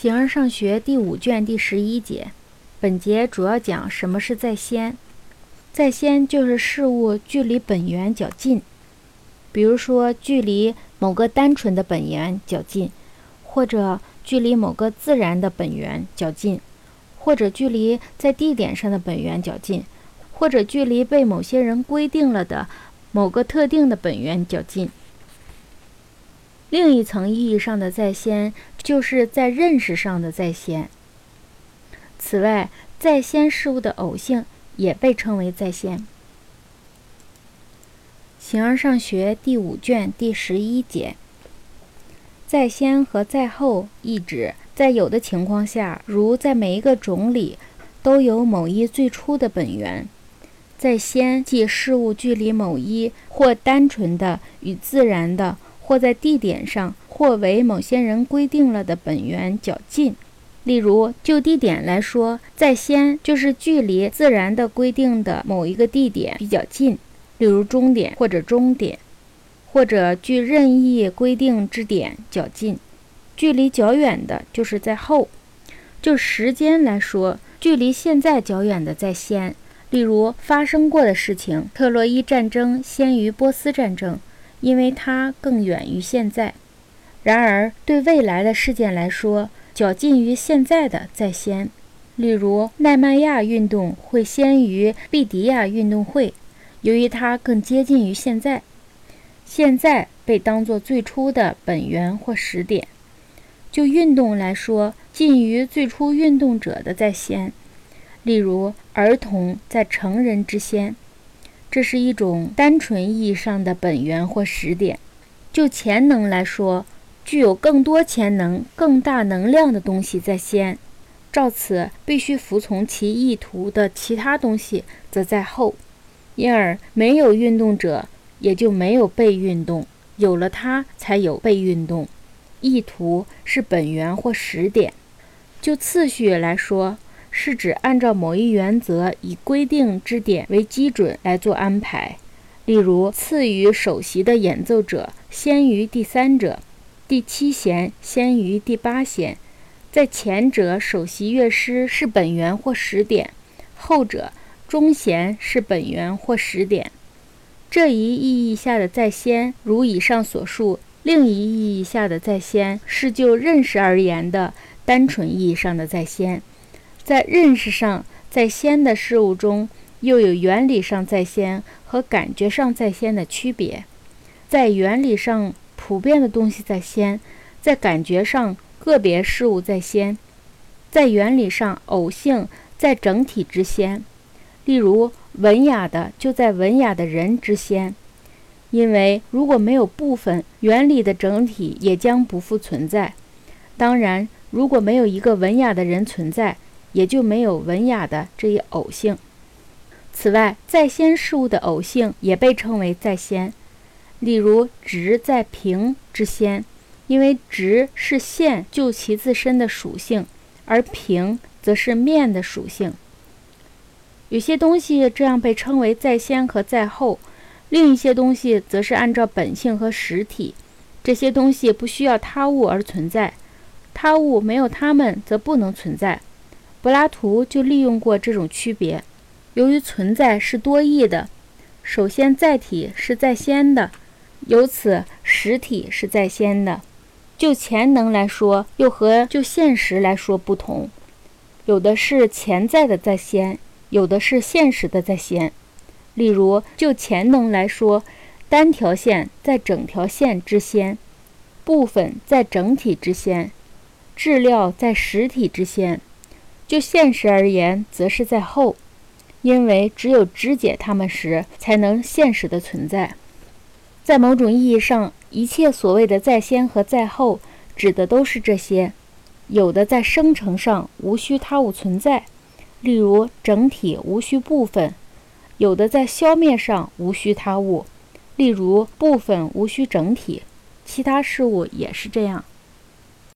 形而上学第五卷第十一节，本节主要讲什么是在先。在先就是事物距离本源较近，比如说距离某个单纯的本源较近，或者距离某个自然的本源较近，或者距离在地点上的本源较近，或者距离被某些人规定了的某个特定的本源较近。另一层意义上的在先，就是在认识上的在先。此外，在先事物的偶性也被称为在先。形而上学第五卷第十一节，在先和在后意指在有的情况下，如在每一个种里，都有某一最初的本源。在先即事物距离某一或单纯的与自然的。或在地点上，或为某些人规定了的本源较近。例如，就地点来说，在先就是距离自然的规定的某一个地点比较近，例如终点或者终点，或者距任意规定之点较近。距离较远的就是在后。就时间来说，距离现在较远的在先。例如，发生过的事情，特洛伊战争先于波斯战争。因为它更远于现在，然而对未来的事件来说，较近于现在的在先。例如，奈曼亚运动会先于毕迪亚运动会，由于它更接近于现在。现在被当作最初的本源或始点。就运动来说，近于最初运动者的在先。例如，儿童在成人之先。这是一种单纯意义上的本源或始点。就潜能来说，具有更多潜能、更大能量的东西在先，照此必须服从其意图的其他东西则在后。因而，没有运动者，也就没有被运动；有了它，才有被运动。意图是本源或始点。就次序来说。是指按照某一原则，以规定之点为基准来做安排。例如，次于首席的演奏者先于第三者，第七弦先于第八弦。在前者，首席乐师是本源或始点；后者，中弦是本源或始点。这一意义下的在先，如以上所述；另一意义下的在先，是就认识而言的单纯意义上的在先。在认识上在先的事物中，又有原理上在先和感觉上在先的区别。在原理上，普遍的东西在先；在感觉上，个别事物在先；在原理上，偶性在整体之先。例如，文雅的就在文雅的人之先，因为如果没有部分，原理的整体也将不复存在。当然，如果没有一个文雅的人存在，也就没有文雅的这一偶性。此外，在先事物的偶性也被称为在先。例如，直在平之先，因为直是线就其自身的属性，而平则是面的属性。有些东西这样被称为在先和在后，另一些东西则是按照本性和实体。这些东西不需要他物而存在，他物没有它们则不能存在。柏拉图就利用过这种区别。由于存在是多义的，首先载体是在先的，由此实体是在先的。就潜能来说，又和就现实来说不同。有的是潜在的在先，有的是现实的在先。例如，就潜能来说，单条线在整条线之先，部分在整体之先，质料在实体之先。就现实而言，则是在后，因为只有肢解它们时，才能现实的存在。在某种意义上，一切所谓的在先和在后，指的都是这些。有的在生成上无需他物存在，例如整体无需部分；有的在消灭上无需他物，例如部分无需整体。其他事物也是这样。